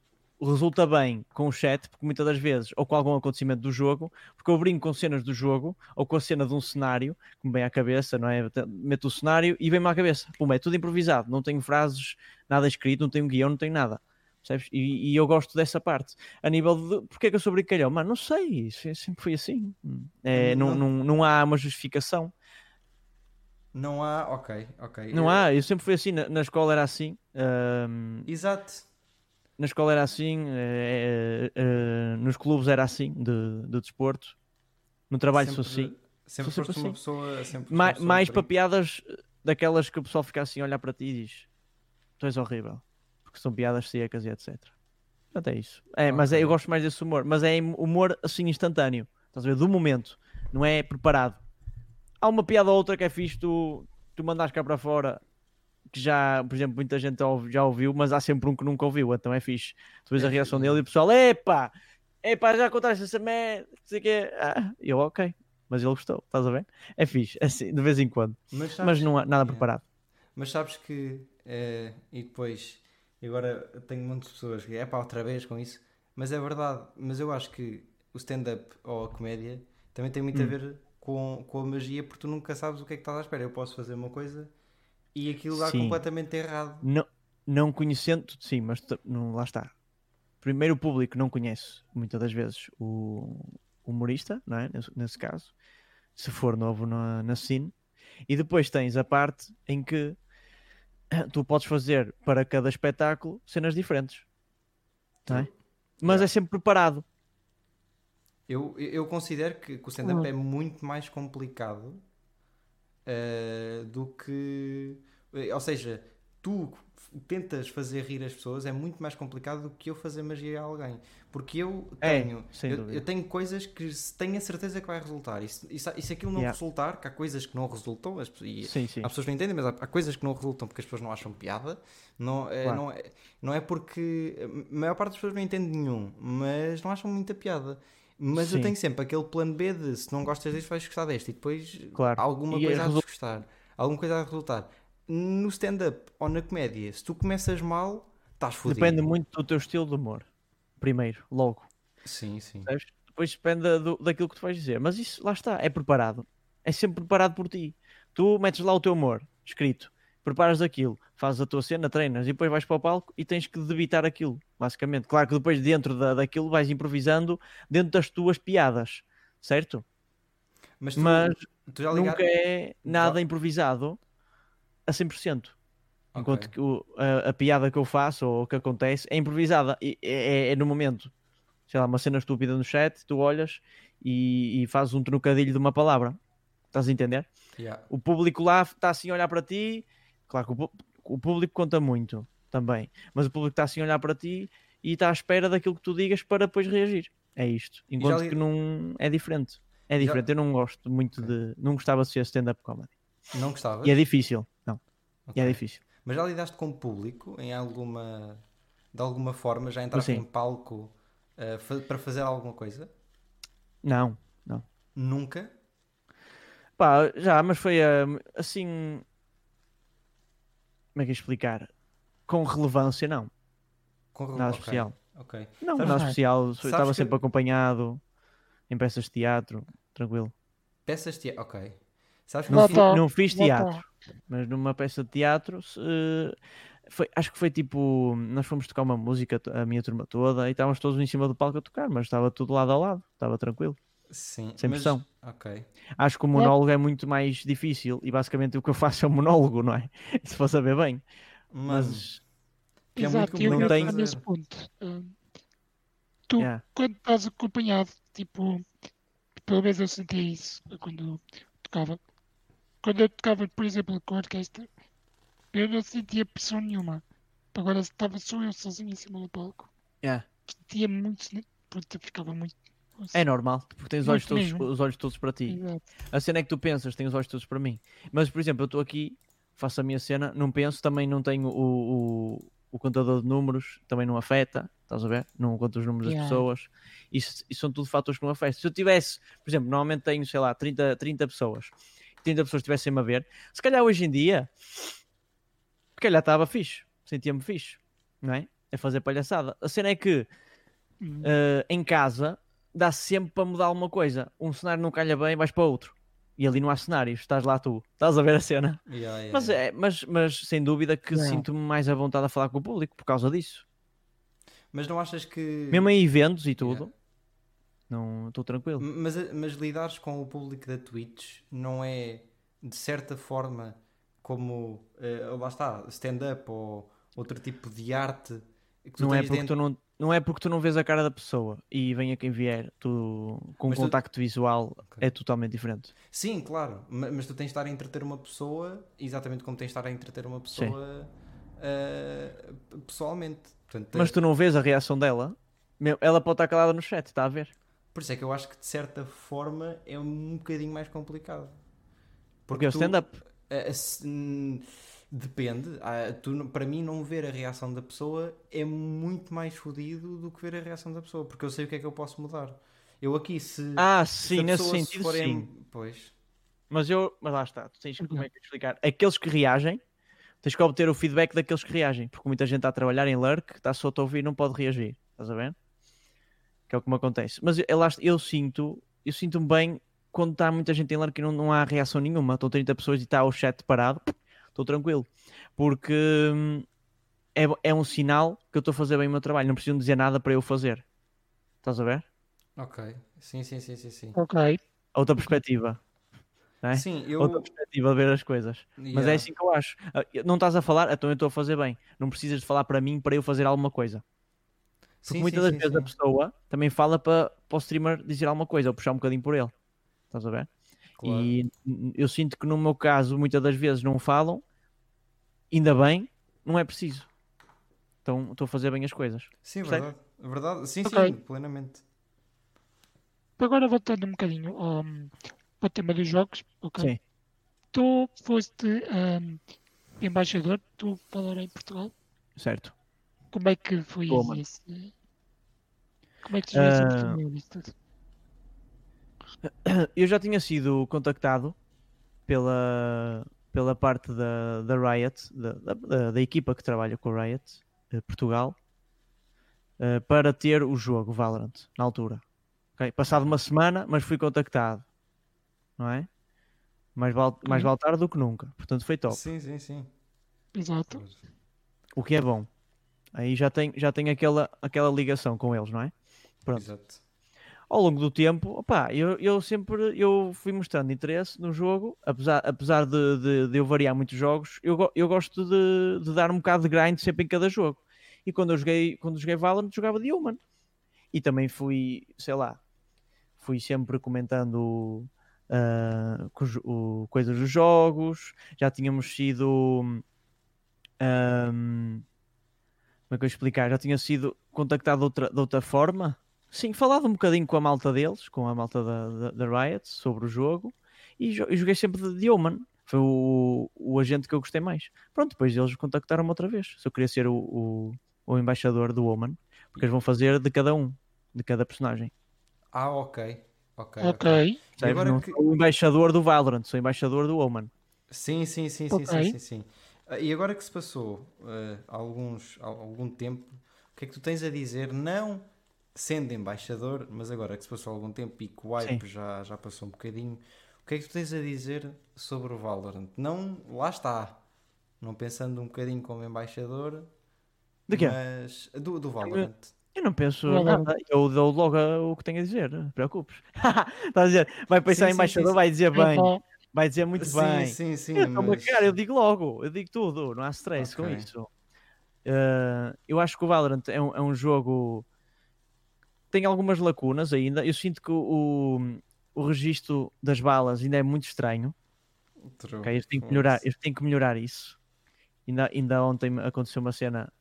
resulta bem com o chat, porque muitas das vezes, ou com algum acontecimento do jogo, porque eu brinco com cenas do jogo, ou com a cena de um cenário, que me vem à cabeça, não é? Meto o cenário e vem-me à cabeça. Pum, é tudo improvisado, não tenho frases, nada escrito, não tenho guião, não tenho nada. Percebes? E, e eu gosto dessa parte. A nível de. Porquê é que eu sou brincalhão? Mano, não sei. É- sempre foi assim. É, não, Não- não, há uma justificação. Não há, ok, ok. Não há. Eu sempre fui assim. Na, na escola era assim. ahm, Exato. Na escola era assim, eh, eh, nos clubes era assim, de, de desporto. No trabalho sou assim. Sempre Sou sempre uma pessoa. Sempre Ma- pessoa mais para piadas daquelas que o pessoal fica assim a olhar para ti e diz: Tu és horrível. Porque são piadas secas e etc. Até isso. É, mas é, eu gosto mais desse humor. Mas é humor assim instantâneo. Estás a ver? Do momento. Não é preparado. Há uma piada ou outra que é fixe, tu, tu mandas cá para fora, que já, por exemplo, muita gente já ouviu, mas há sempre um que nunca ouviu, então é fixe. Tu vês É a reação dele e o pessoal, epá, epá, já contaste essa merda, não sei o quê. Ah, eu, ok. Mas ele gostou, estás a ver? É fixe, assim, de vez em quando. Mas, Mas sabes- não há nada Yeah. preparado. Mas sabes que. eh, e depois. e Agora tenho muitas pessoas que é pá, outra vez com isso. Mas é verdade. Mas eu acho que o stand-up ou a comédia também tem muito a Hum. ver com, com a magia, porque tu nunca sabes o que é que estás à espera. Eu posso fazer uma coisa e aquilo dá Sim. completamente errado. Não, não conhecendo, sim, mas não, lá está. Primeiro o público não conhece muitas das vezes o humorista, não é? Nesse, nesse caso, se for novo na, na cena. E depois tens a parte em que tu podes fazer para cada espetáculo cenas diferentes, não é? Mas Yeah. é sempre preparado. Eu, eu considero que, que o stand-up Hum. é muito mais complicado eh, do que. eh, Ou seja, tu tentas fazer rir as pessoas é muito mais complicado do que eu fazer magia a alguém. Porque eu É, tenho. sem eu, eu tenho coisas que tenho a certeza que vai resultar. E se, e se- aquilo não Yeah. resultar, que há coisas que não resultam, as, pessoas- e Sim, sim. Há pessoas não entendem, mas há, há coisas que não resultam porque as pessoas não acham piada. Não, é, Claro. não, é, não é porque. A maior parte das pessoas não entende nenhum, mas não acham muita piada. Mas eu Sim. tenho sempre aquele plano B de se não gostas deste, vais gostar deste. E depois Claro. alguma E coisa há de resol- desgostar. Alguma coisa de resultar. No stand-up ou na comédia, se tu começas mal, estás fodido. Depende muito do teu estilo de humor. Primeiro, logo. Sim, sim. percebes? Depois depende do- daquilo que tu vais dizer. Mas isso, lá está, é preparado. É sempre preparado por ti. Tu metes lá o teu humor, escrito, preparas aquilo, fazes a tua cena, treinas e depois vais para o palco e tens que debitar aquilo, basicamente. Claro que depois dentro da, daquilo vais improvisando dentro das tuas piadas, certo? Mas tu, Mas tu nunca é nada improvisado a 100%. Enquanto Ok. que o- a, a piada que eu faço ou o que acontece é improvisada. É, é- é no momento. Sei lá, uma cena estúpida no chat, tu olhas e, e fazes um trocadilho de uma palavra. Estás a entender? Yeah. O público lá está assim a olhar para ti. Claro que o, o público conta muito também. Mas o público está assim a olhar para ti e está à espera daquilo que tu digas para depois reagir. É isto. Enquanto li- que não é diferente. É Já- diferente. Eu não gosto muito de. Não gostava de ser stand-up comedy. Não gostavas? E é difícil. Não. E é difícil. Mas já lidaste com o público em alguma. De alguma forma, já entraste em palco fa- para fazer alguma coisa? Não. Nunca? Pá, já, mas foi ah, assim. Como é que é explicar? Com relevância, não. Com... Nada especial. Ok. Não, Sabes- nada especial. Estava que- sempre acompanhado em peças de teatro, tranquilo. Peças de. Ok. Sabes que Não, fi- não fiz teatro, tá. mas numa peça de teatro se- foi, acho que foi tipo. Nós fomos tocar uma música, a minha turma toda, e estávamos todos em cima do palco a tocar, mas estava tudo lado a lado, estava tranquilo. Sim. Sem mas- pressão. Ok. Acho que o monólogo é muito mais difícil e basicamente o que eu faço é um monólogo, não é? Se for saber bem. Mas. Mas é muito Exato, eu não nesse ponto. Hum, tu, yeah, quando estás acompanhado, tipo, pelo menos eu sentia isso quando tocava. Quando eu tocava, por exemplo, com a orquestra, eu não sentia pressão nenhuma. Agora estava só eu sozinho em cima do palco. yeah. Sentia muito, porque eu ficava muito. É normal, porque tens os olhos, todos, os olhos todos para ti. Exato. A cena é que tu pensas, tens os olhos todos para mim. Mas, por exemplo, eu estou aqui, faço a minha cena, não penso, também não tenho o, o, o contador de números, também não afeta, estás a ver? Não conto os números das Yeah. pessoas. Isso, isso são tudo fatores que não afetam. Se eu tivesse, por exemplo, normalmente tenho, sei lá, 30, 30 pessoas, 30 pessoas estivessem-me a ver, se calhar hoje em dia, se calhar estava fixe, sentia-me fixe, não é? É fazer palhaçada. A cena é que Hum, eh, em casa dá sempre para mudar alguma coisa. Um cenário não calha bem, vais para outro. E ali não há cenários, estás lá tu, estás a ver a cena. Yeah, yeah, Mas, é, mas, mas sem dúvida que sinto-me mais à vontade a falar com o público por causa disso. Mas não achas que. Mesmo em eventos e tudo, Yeah. não estou tranquilo. Mas, mas lidares com o público da Twitch não é de certa forma como eh, lá está, stand-up ou outro tipo de arte que tu Não é, porque dentro. tu não, não é porque tu não vês a cara da pessoa e venha quem vier, tu com Mas tu- contacto visual Ok. é totalmente diferente. Sim, claro, ma- mas tu tens de estar a entreter uma pessoa exatamente como tens de estar a entreter uma pessoa uh, pessoalmente. Portanto, Mas tu não vês a reação dela? Ela pode estar calada no chat, está a ver? Por isso é que eu acho que de certa forma é um bocadinho mais complicado. Porque é o tu- stand-up. se- hum, Depende. Ah, tu, para mim, não ver a reação da pessoa é muito mais fodido do que ver a reação da pessoa, porque eu sei o que é que eu posso mudar. Eu aqui, se. Ah, se sim, a nesse se sentido, em- sim. Pois. Mas eu, mas lá está, tu tens que, como Uhum. é que te explicar? Aqueles que reagem, tens que obter o feedback daqueles que reagem, porque muita gente está a trabalhar em lurk, está só a te ouvir e não pode reagir, estás a ver? Que é o que me acontece. Mas eu, eu sinto, eu sinto-me bem quando está muita gente em lurk e não, não há reação nenhuma, estão 30 pessoas e está o chat parado, estou tranquilo, porque hum, é, é um sinal que eu estou a fazer bem o meu trabalho, não precisam dizer nada para eu fazer, estás a ver? Ok. Sim, sim, sim, sim. Sim, Ok. Outra perspectiva, não é? sim eu. outra perspectiva de ver as coisas. Mas Yeah. é assim que eu acho. Ah, Não estás a falar, então eu estou a fazer bem. Não precisas de falar para mim para eu fazer alguma coisa. Porque Sim, muitas sim, das sim, vezes a pessoa também fala para, para o streamer dizer alguma coisa ou puxar um bocadinho por ele. Estás a ver? Claro. E eu sinto que no meu caso muitas das vezes não falam, ainda bem, não é preciso. Então estou a fazer bem as coisas. Sim, Percebe? verdade. verdade. Sim, Ok. sim, plenamente. Agora voltando um bocadinho ao, para o tema dos jogos. ok? Sim. Tu foste ahm, embaixador do Valor em Portugal. Certo. Como é que foi Toma. esse? Como é que tu oportunidade disso tudo? eu já tinha sido contactado pela, pela parte da, da Riot, da, da- da, equipa que trabalha com a Riot, eh, Portugal, eh, para ter o jogo Valorant na altura. Ok? Passado uma semana, mas fui contactado, não é? Mais vale, mais vale tarde do que nunca. Portanto, foi top. Sim, sim, sim. Exato. O que é bom. Aí já tem, já tem aquela, aquela ligação com eles, não é? Pronto. Exato. Ao longo do tempo, opá, eu, eu sempre eu fui mostrando interesse no jogo, apesar, apesar de, de, de eu variar muitos jogos, eu, eu gosto de, de dar um bocado de grind sempre em cada jogo. E quando eu joguei, quando joguei Valorant, jogava de Human. E também fui, sei lá, fui sempre comentando ah, co- coisas dos jogos, já tínhamos sido. ahm, como é que eu explicar? Já tinha sido contactado de outra, de outra forma. Sim, falado um bocadinho com a malta deles, com a malta da, da, da Riot, sobre o jogo. E, jo- e joguei sempre de, Omen. Foi o, o agente que eu gostei mais. Pronto, depois eles contactaram-me outra vez. Se eu queria ser o, o, o embaixador do Omen. Porque eles vão fazer de cada um, de cada personagem. Ah, ok. Ok. Ok. Percebes? agora Não que- sou o embaixador do Valorant, sou o embaixador do Omen. Sim, sim, sim, sim, Ok. sim, sim, sim. Ah, E agora que se passou ah, alguns, al- algum tempo, o que é que tu tens a dizer? Não sendo embaixador, mas agora que se passou algum tempo e que o hype já, já passou um bocadinho, o que é que tu tens a dizer sobre o Valorant? Não, lá está. Não pensando um bocadinho como embaixador, De quê? mas do, do Valorant. Eu não penso Valorant. nada. Eu dou logo o que tenho a dizer. Não te preocupes. Estás a dizer? Vai pensar Sim, em embaixador, sim, sim. vai dizer bem. Então, Vai dizer muito sim, bem. sim, sim, Eu, a mas... cagar, eu digo logo, eu digo tudo, não há stress com Ok. isso. Eh, eu acho que o Valorant é um, é um jogo tem algumas lacunas ainda. Eu sinto que o, o, registro das balas ainda é muito estranho. True. ok? Eles têm que melhorar, eles têm que melhorar isso. Ainda, ainda ontem aconteceu uma cena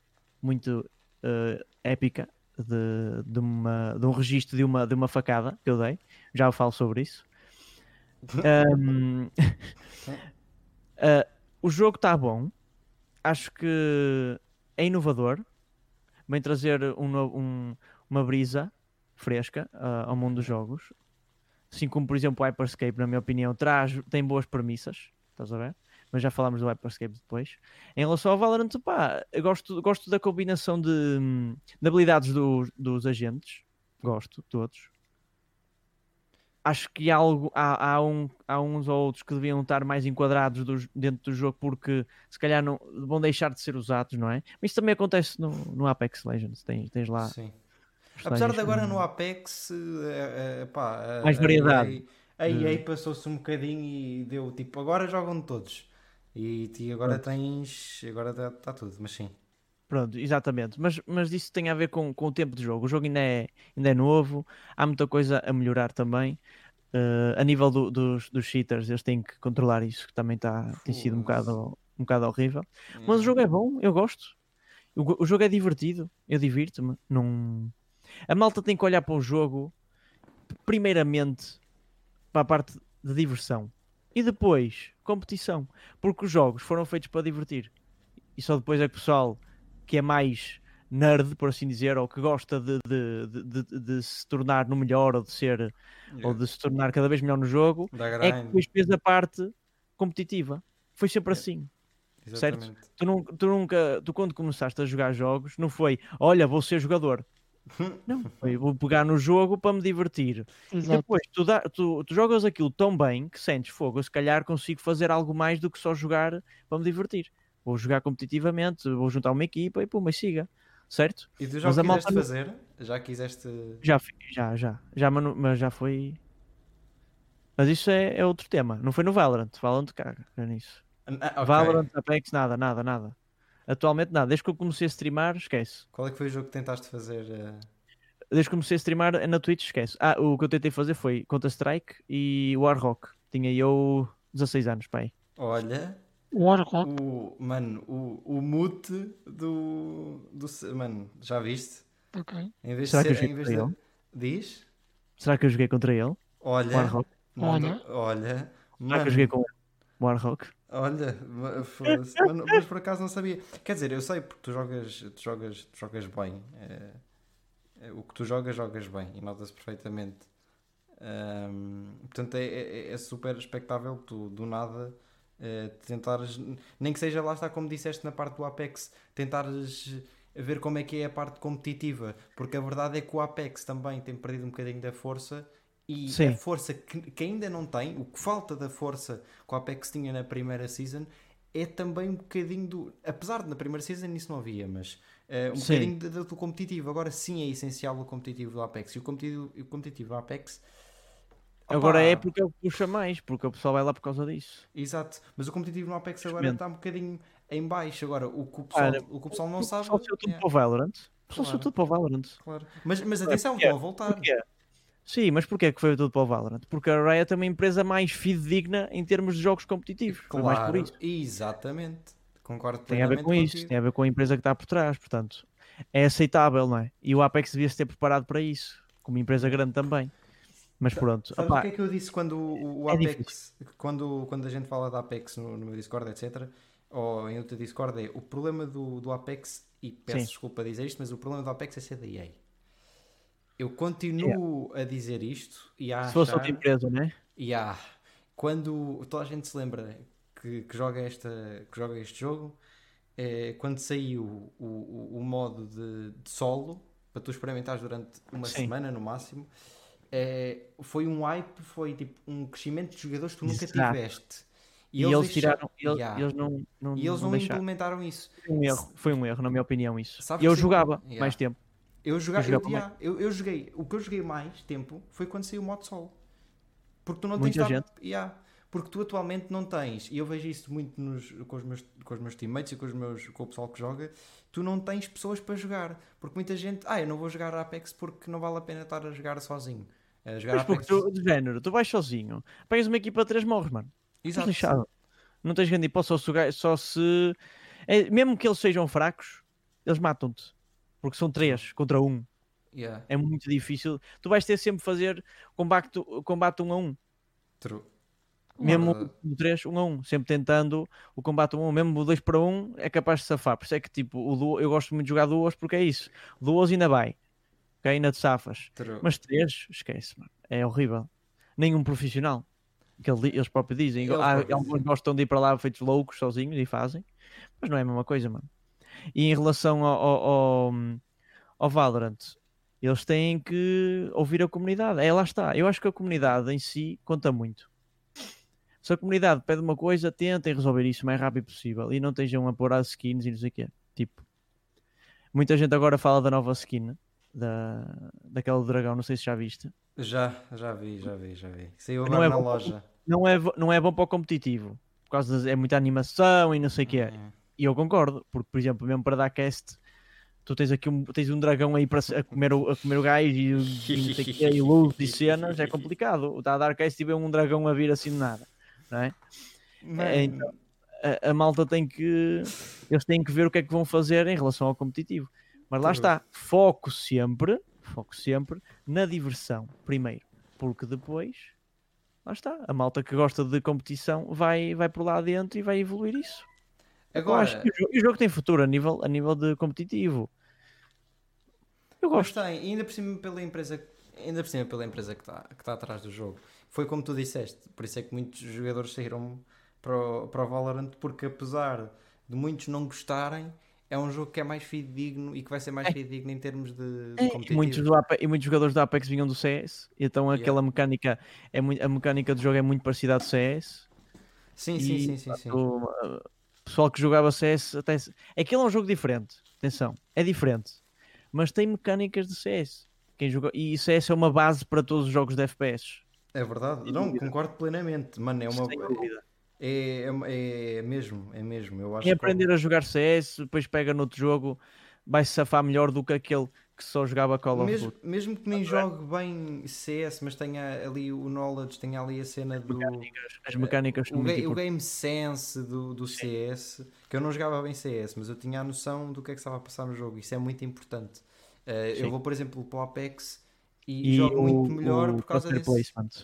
muito eh, épica de, de, uma, de um registro de uma, de uma facada que eu dei. Já eu falo sobre isso. Ahm, ah, o jogo está bom. Acho que é inovador. Vem trazer um um- uma brisa fresca ah, ao mundo dos jogos. Assim como, por exemplo, o Hyperscape, na minha opinião, traz, tem boas premissas. Estás a ver? Mas já falámos do Hyperscape depois. Em relação ao Valorant, pá, gosto, gosto da combinação de, de habilidades dos, dos agentes. Gosto, todos. Acho que há, algo, há, há, um, há uns ou outros que deviam estar mais enquadrados dos- dentro do jogo porque se calhar não, vão deixar de ser usados, não é? Mas isso também acontece no, no Apex Legends. Tens, tens lá. Sim. Apesar de agora no Apex, eh, eh, pá, Mais variedade. A EA Hum. passou-se um bocadinho e deu tipo, agora jogam todos. E, e agora tens. Agora está tudo, mas sim. Pronto, exatamente. Mas, mas isso tem a ver com, com o tempo de jogo. O jogo ainda é, ainda é novo, há muita coisa a melhorar também. Eh, a nível do- dos, dos cheaters, eles têm que controlar isso, que também tá, tem sido um bocado, um bocado horrível. Mas o jogo é bom, eu gosto. O, o jogo é divertido, eu divirto-me. Não... A malta tem que olhar para o jogo, primeiramente, para a parte de diversão e depois competição, porque os jogos foram feitos para divertir. E só depois é que o pessoal que é mais nerd, por assim dizer, ou que gosta de, de, de, de- se tornar no melhor ou de ser ou de se tornar cada vez melhor no jogo, é que depois fez a parte competitiva. Foi sempre É. assim. exatamente. Tu, nun- tu nunca, tu quando começaste a jogar jogos, não foi, olha, vou ser jogador. Não, foi, vou pegar no jogo para me divertir. E Exato. depois tu, dá- tu- tu jogas aquilo tão bem que sentes fogo. Eu se calhar consigo fazer algo mais do que só jogar para me divertir. Vou jogar competitivamente, vou juntar uma equipa e pô, mas siga. Certo? E tu já Mas malta quiseste não- fazer? Já quiseste. Já, já, já. já mas, já foi. Mas isso é, é outro tema. Não foi no Valorant. Valorant caga é nisso. Ah, ok. Valorant, Apex, nada, nada, nada. Atualmente nada. Desde que eu comecei a streamar, esquece. Qual é que foi o jogo que tentaste fazer? eh? Desde que comecei a streamar é na Twitch, esquece. Ah, o que eu tentei fazer foi Counter-Strike e Warhawk. Tinha eu 16 anos, pai. Olha, Warhawk. o. Mano, o, o mute do. do. Mano, já viste? Ok. Em vez Será de que eu ser. joguei Em vez contra de... Diz? Será que eu joguei contra ele? Olha. Warhawk. manda- olha. Será que Mano, eu joguei com ele? Warhawk? Olha, ma- foda-se. Mano, mas por acaso não sabia. Quer dizer, eu sei porque tu jogas, tu jogas, tu jogas bem. eh, eh, o que tu jogas, jogas bem e nota-se perfeitamente. Ahm, portanto, é, é- é super expectável tu do nada eh, tentares, nem que seja lá está como disseste na parte do Apex, tentares ver como é que é a parte competitiva, porque a verdade é que o Apex também tem perdido um bocadinho da força e Sim. a força que, que ainda não tem, o que falta da força que o Apex tinha na primeira season é também um bocadinho do. Apesar de na primeira season isso não havia, mas eh, um Sim. bocadinho do, do competitivo. Agora sim é essencial o competitivo do Apex. E o competitivo, o competitivo do Apex. Agora opá, é porque ele puxa mais, porque o pessoal vai lá por causa disso. Exato, mas o competitivo no Apex agora está um bocadinho em baixo. Agora, o que o pessoal, Olha, o, que o pessoal não O sabe. pessoal saiu tudo é, para o Valorant. O pessoal Claro. tudo para o Valorant. claro. Mas, mas atenção, estão a voltar. Porquê? Sim, mas porquê que foi tudo para o Valorant? Porque a Riot é uma empresa mais fidedigna em termos de jogos competitivos. Foi mais por Claro, isso. exatamente. Concordo Tem a ver com isso, tem a ver com a empresa que está por trás, portanto, é aceitável, não é? E o Apex devia se ter preparado para isso, como empresa grande também. Mas pronto, Sabes opá, o que é que eu disse quando o, o É Apex, quando, quando a gente fala de Apex no, no meu Discord, etc., ou em outro Discord, é o problema do, do Apex, e peço Sim. desculpa dizer isto, mas o problema do Apex é ser da EA. Eu continuo a dizer isto e a se fosse outra empresa, não é? e quando toda a gente se lembra que, que joga, esta, que joga este jogo, é, quando saiu o, o, o modo de, de solo, para tu experimentares durante uma Sim. semana no máximo, é, foi um hype, foi tipo um crescimento de jogadores que tu nunca Exato. tiveste. E, eles, deixaram- tiraram, eles, Yeah. eles não, não, e eles não não implementaram isso. Foi um erro, foi um erro, na minha opinião, isso. Sabes E eu sim. jogava Yeah. mais tempo. Eu, joga, Eu eu, eu, eu joguei, o que eu joguei mais tempo foi quando saiu o modo solo. Porque tu não Muita tens gente. estado- yeah, porque tu atualmente não tens, e eu vejo isso muito nos, com, os meus, com os meus teammates e com, os meus, com o pessoal que joga, tu não tens pessoas para jogar. Porque muita gente, ah, eu não vou jogar Apex porque não vale a pena estar a jogar sozinho. A jogar Mas porque Apex. tu, de género, tu vais sozinho, pegas uma equipa de três morres, mano. Exato. lixado. Não tens grande hipótese, só se, só se. é, mesmo que eles sejam fracos, eles matam-te. Porque são três contra um. Yeah, É muito difícil. Tu vais ter sempre fazer combate, combate um a um. true. Mesmo o 3, 1 a 1, sempre tentando o combate 1 a 1, mesmo o 2 para 1 é capaz de safar. Por isso é que tipo, o duo, eu gosto muito de jogar duas porque é isso. Duas ainda vai, ok? Ainda te safas. True. Mas 3, esquece, mano. É horrível. Nenhum profissional. Que ele- eles próprios dizem. Eles Ah, próprios alguns gostam de ir para lá feitos loucos sozinhos e fazem, mas não é a mesma coisa, mano. E em relação ao, ao, ao, Valorant, eles têm que ouvir a comunidade. É, lá está. Eu acho que a comunidade em si conta muito. Se a comunidade pede uma coisa, tentem resolver isso o mais rápido possível e não estejam a pôr as skins e não sei o quê. Tipo, muita gente agora fala da nova skin da, daquela do dragão, não sei se já viste. Já, já vi, já vi, já vi. Saiu Não agora é na bom- loja. Não é, não é bom para o competitivo, por causa de, é muita animação e não sei o quê. É. E eu concordo, porque, por exemplo, mesmo para dar cast, tu tens aqui um, tens um dragão aí para, a, comer o, a comer o gajo e, e, e luz e cenas, é complicado. Está a dar cast e vê um dragão a vir assim de nada, não é? É, então, a, a malta tem que. Eles têm que ver o que é que vão fazer em relação ao competitivo. Mas lá está, foco sempre, foco sempre na diversão, primeiro, porque depois, lá está, a malta que gosta de competição vai, vai por lá dentro e vai evoluir isso. Eu Agora, acho que o jogo, o jogo tem futuro a nível, a nível de competitivo. Eu Mas gosto. tem, e ainda por cima pela empresa, ainda por cima pela empresa que está que tá atrás do jogo. Foi como tu disseste, por isso é que muitos jogadores saíram para o, para o Valorant, porque apesar de muitos não gostarem, é um jogo que é mais fidedigno e que vai ser mais É. fidedigno em termos de, de É, e, muitos do Ape- e muitos jogadores do Apex vinham do CS, então Yeah. aquela mecânica é muito, a mecânica do jogo é muito parecida à do CS. Sim, e, sim, sim, sim, sim. Pessoal que jogava CS até aquilo é um jogo diferente, atenção, é diferente, mas tem mecânicas de CS. Quem joga... E CS é uma base para todos os jogos de FPS. É verdade. Sem Não, dúvida. concordo plenamente. Mano, é uma. É, é, é mesmo, é mesmo. Eu acho Quem que- aprender a jogar CS, depois pega noutro jogo, vai se safar melhor do que aquele que só jogava Call of mesmo, Duty. mesmo que nem jogue bem CS, mas tenha ali o knowledge, tenha ali a cena do. Mecânicas- As mecânicas são O, ga- o importantes. game sense do, do CS, que eu não jogava bem CS, mas eu tinha a noção do que é que estava a passar no jogo. Isso é muito importante. Uh, eu vou, por exemplo, para o Apex e, E jogo o, muito melhor o por causa disso.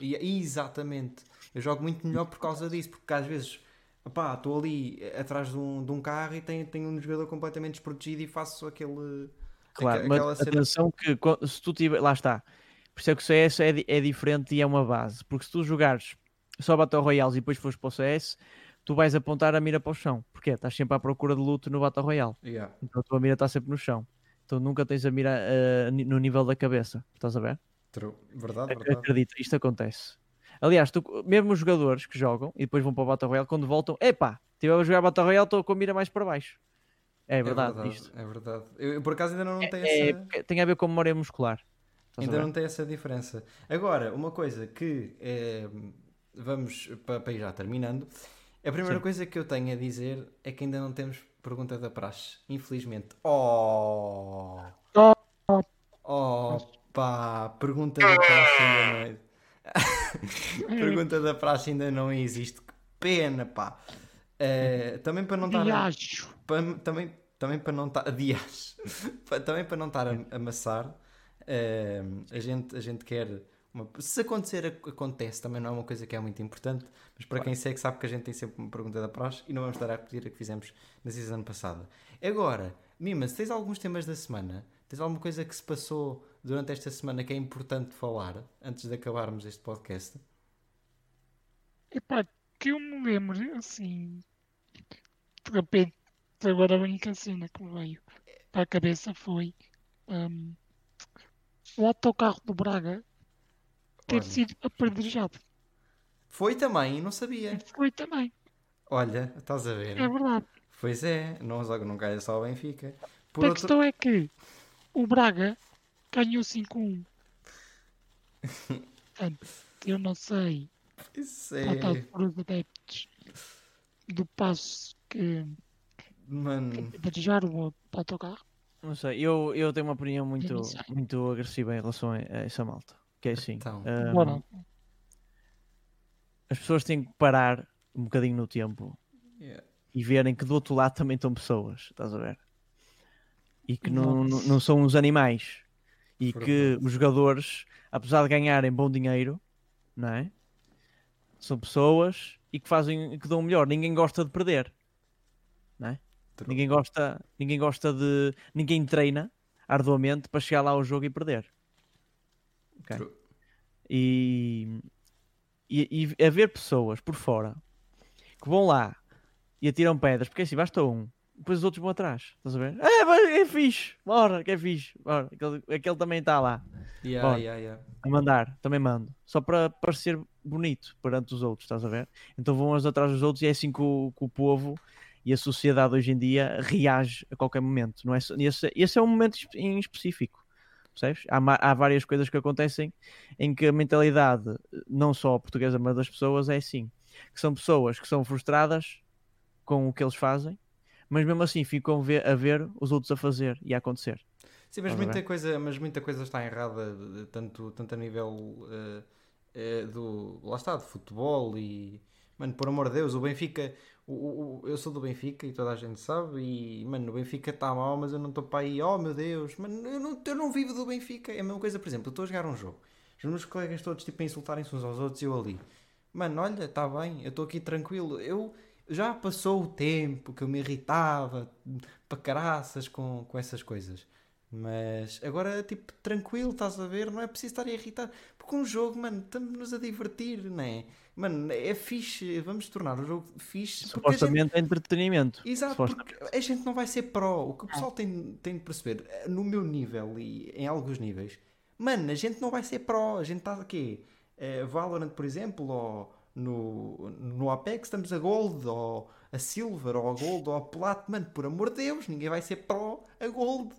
E, exatamente. Eu jogo muito melhor por causa disso, porque às vezes opá, estou ali atrás de um, de um carro e tenho, tenho um jogador completamente desprotegido e faço aquele. Claro, mas cena- atenção que se tu tiver, lá está, por isso é que o CS é, é diferente e é uma base, porque se tu jogares só Battle Royale e depois fores para o CS, tu vais apontar a mira para o chão, porque estás sempre à procura de loot no Battle Royale, Yeah. então a tua mira está sempre no chão, então nunca tens a mira ni- no nível da cabeça, estás a ver? True. Verdade, verdade. Acredita, isto acontece. Aliás, tu- mesmo os jogadores que jogam e depois vão para o Battle Royale, quando voltam, epá, estive a jogar Battle Royale, estou com a mira mais para baixo. É verdade, isto. É verdade. Eu, eu, por acaso ainda não tenho É, essa. tem a ver com memória muscular. Estás a Ainda não tem essa diferença. Agora, uma coisa que eh, vamos para, para ir já terminando. A primeira Sim. coisa que eu tenho a dizer é que ainda não temos pergunta da praxe. Infelizmente. Oh! Oh. Oh, pá! Pergunta da praxe ainda não é. pergunta da praxe ainda não existe. Que pena, pá! Eh, também para não estar. A- acho. para- também, também para não estar dias também para não estar a a amassar eh, a gente a gente quer uma- se acontecer ac- acontece também não é uma coisa que é muito importante mas para quem segue sabe que a gente tem sempre uma pergunta da praxe e não vamos estar a repetir a que fizemos na season passada agora Mima se tens alguns temas da semana tens alguma coisa que se passou durante esta semana que é importante falar antes de acabarmos este podcast Epá, que eu me lembro, assim, de repente, agora a única cena que me veio para a cabeça foi o autocarro do Braga ter Olha. sido apedrejado. foi também não sabia Foi também, olha estás a ver é verdade. pois é não não cai só o Benfica por a outro questão é que o Braga ganhou 5-1. Portanto, eu não sei Isso é. por os adeptos do passo que Mano. apedrejar o autocarro. Não sei, eu, eu tenho uma opinião muito, muito agressiva em relação a, essa malta. Que é assim, Então. Bora. as pessoas têm que parar um bocadinho no tempo Yeah. e verem que do outro lado também estão pessoas, estás a ver? E que não, não, não são uns animais. E que Verdade. os jogadores, apesar de ganharem bom dinheiro, não é? São pessoas e que fazem, que dão melhor. Ninguém gosta de perder. Não é? True. Ninguém gosta, ninguém gosta de. Ninguém treina arduamente para chegar lá ao jogo e perder. Ok? True. E, e, e haver pessoas por fora que vão lá e atiram pedras, porque assim basta um, depois os outros vão atrás. Estás a ver? É, mas é fixe, bora, que é fixe, bora. Aquele, aquele também está lá Yeah, Bora. yeah, yeah. a mandar, também mando, só para parecer bonito perante os outros, estás a ver? Então vão uns atrás dos outros e é assim que o, que o povo e a sociedade hoje em dia reage a qualquer momento. Não é, esse, esse é um momento em específico. Percebes? Há, há várias coisas que acontecem em que a mentalidade, não só portuguesa, mas das pessoas, é assim. Que são pessoas que são frustradas com o que eles fazem, mas mesmo assim ficam ve- a ver os outros a fazer e a acontecer. Sim, mas muita, ver? coisa, mas muita coisa está errada, tanto, tanto a nível eh, eh, do. Lá está, de futebol e. Mano, por amor de Deus, o Benfica. O, o- eu sou do Benfica e toda a gente sabe. E, mano, o Benfica está mal, mas eu não estou para aí. Oh meu Deus, mano, eu não, eu não vivo do Benfica. É a mesma coisa, por exemplo, eu estou a jogar um jogo. Os meus colegas todos tipo, a insultarem-se uns aos outros e eu ali. Mano, olha, está bem, eu estou aqui tranquilo. Eu já passou o tempo que eu me irritava para caraças com, com essas coisas. Mas agora, tipo, tranquilo, estás a ver? Não é preciso estar a irritar. Porque um jogo, mano, estamos-nos a divertir, não é? Mano, é fixe. Vamos tornar o jogo fixe. porque a gente- Supostamente é entretenimento. Exato, Supostamente. porque a gente não vai ser pró. O que o pessoal tem, tem de perceber, no meu nível e em alguns níveis, mano, a gente não vai ser pró. A gente está aqui, eh, Valorant, por exemplo, ou no, no Apex, estamos a Gold, ou a Silver, ou a Gold, ou a Plat. Mano, por amor de Deus, ninguém vai ser pró a Gold.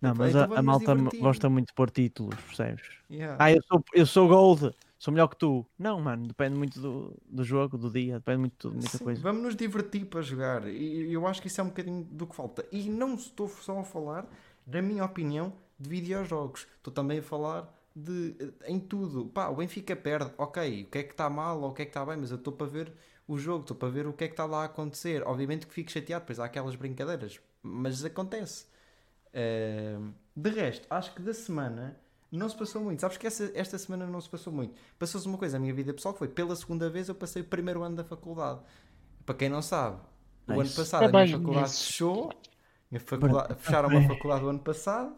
Não, mas então a, a malta gosta muito de pôr títulos, percebes? Yeah. Ah, eu sou, eu sou gold, sou melhor que tu. Não, mano, depende muito do, do jogo, do dia, depende muito de muita Sim, coisa. Vamos nos divertir para jogar. E eu acho que isso é um bocadinho do que falta. E não estou só a falar, na minha opinião, de videojogos. Estou também a falar de eh, em tudo. Pá, o Benfica perde. Ok, o que é que está mal ou o que é que está bem, mas eu estou para ver o jogo, estou para ver o que é que está lá a acontecer. Obviamente que fico chateado, pois há aquelas brincadeiras, mas acontece. Eh, de resto, acho que da semana não se passou muito. Sabes que essa- esta semana não se passou muito. Passou-se uma coisa na minha vida pessoal que foi pela segunda vez eu passei o primeiro ano da faculdade. Para quem não sabe, o ano passado a minha faculdade fechou. Minha faculdade, fecharam uma faculdade o ano passado.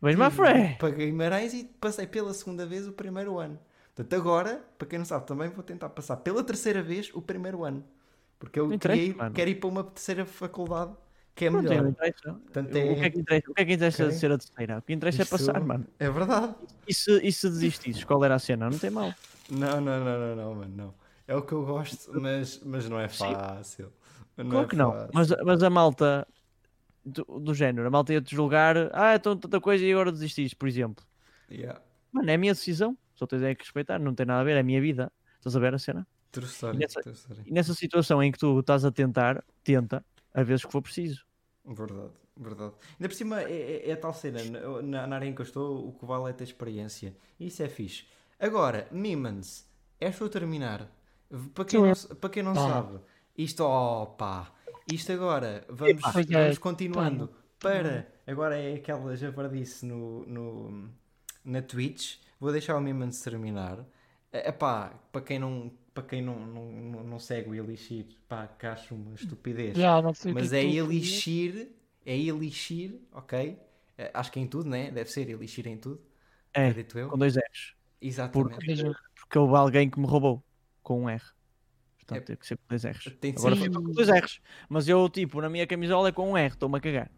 Mas, my friend, Para Guimarães e passei pela segunda vez o primeiro ano. Portanto, agora, para quem não sabe, também vou tentar passar pela terceira vez o primeiro ano. Porque eu queria quero ir para uma terceira faculdade que é pronto, melhor. não interessa. Portanto, O que é que interessa, o que é que interessa Ok. de ser a terceira? O que interessa Isso- é passar, mano. É verdade. E se, e se desistisses, qual era a cena? Não tem mal. Não, não, não, não, não, mano, não. É o que eu gosto, mas, mas não é fácil. Não Claro é que não. fácil. Mas, mas a malta do, do género, a malta ia-te julgar, ah, então tanta coisa e agora desististe, por exemplo. Yeah. Mano, é a minha decisão, só tens é que respeitar, não tem nada a ver, é a minha vida. Estás a ver a cena? Story, E nessa-. E nessa situação em que tu estás a tentar, tenta, a vezes que for preciso. Verdade, verdade. Ainda por cima é, é, é a tal cena, na, na área em que eu estou, o que vale é ter experiência. Isso é fixe. Agora, Mimans, é só terminar. Para quem não, para quem não Ah. sabe, isto, opa, isto agora, vamos, Epá. É, vamos continuando para, agora é aquela javardice no, no, na Twitch, vou deixar o Mimans terminar. É pá, para quem não, para quem não, não, não, segue o Elixir, pá, que acho uma estupidez. Já, não sei o que Mas é é que elixir, é elixir, ok? Eh, Acho que é em tudo, né? Deve ser elixir em tudo, É, acredito eu. com dois R's. Exatamente. Veja, Porque houve alguém que me roubou com um R. Portanto, É. teve que ser com dois R's. Tem Agora foi com dois R's. Mas eu, tipo, na minha camisola é com um R, estou-me a cagar.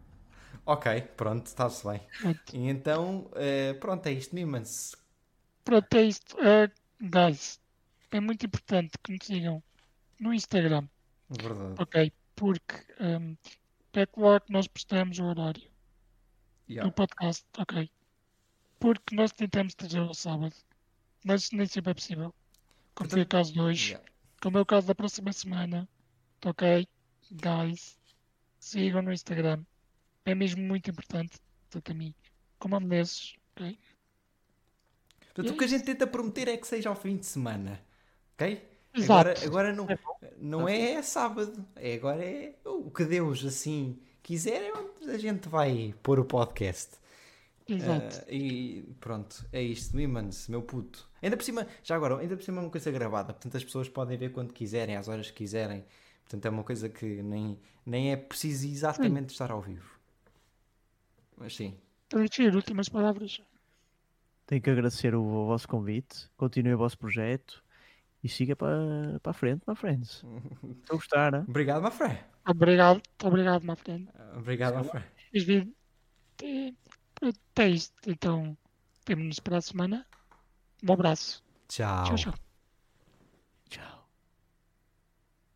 Ok, pronto, está-se bem. E então, eh, pronto, é isto mesmo. Pronto, é isto. Eh, guys, é muito importante que nos sigam no Instagram, Verdade. ok? Porque ehm, é claro que nós prestamos o horário Yeah. do podcast, ok? Porque nós tentamos trazer ao sábado, mas nem sempre é possível. Como foi o caso de hoje, Yeah. como é o caso da próxima semana, ok? Guys, sigam no Instagram. É mesmo muito importante, tanto a mim como a Menezes, ok? Portanto, o que a gente tenta prometer é que seja ao fim de semana, ok? Exato. Agora, agora não, É não é sábado, é agora é o que Deus assim quiser, é onde a gente vai pôr o podcast. Exato. Ah, e pronto, é isto, Mimans, meu puto. Ainda por cima, já agora, ainda por cima é uma coisa gravada, portanto as pessoas podem ver quando quiserem, às horas que quiserem. Portanto é uma coisa que nem, nem é preciso exatamente estar ao vivo. Mas sim, Richard, últimas palavras. Tenho que agradecer o, o vosso convite, continue o vosso projeto e siga para, para a frente, my friends. Estou a gostar, né? obrigado, my friend. Obrigado, obrigado, my friend. Obrigado, my friend. Fiz vídeo. É, pronto, é isto. Então, temos-nos para a semana. Um abraço. Tchau. Tchau, tchau.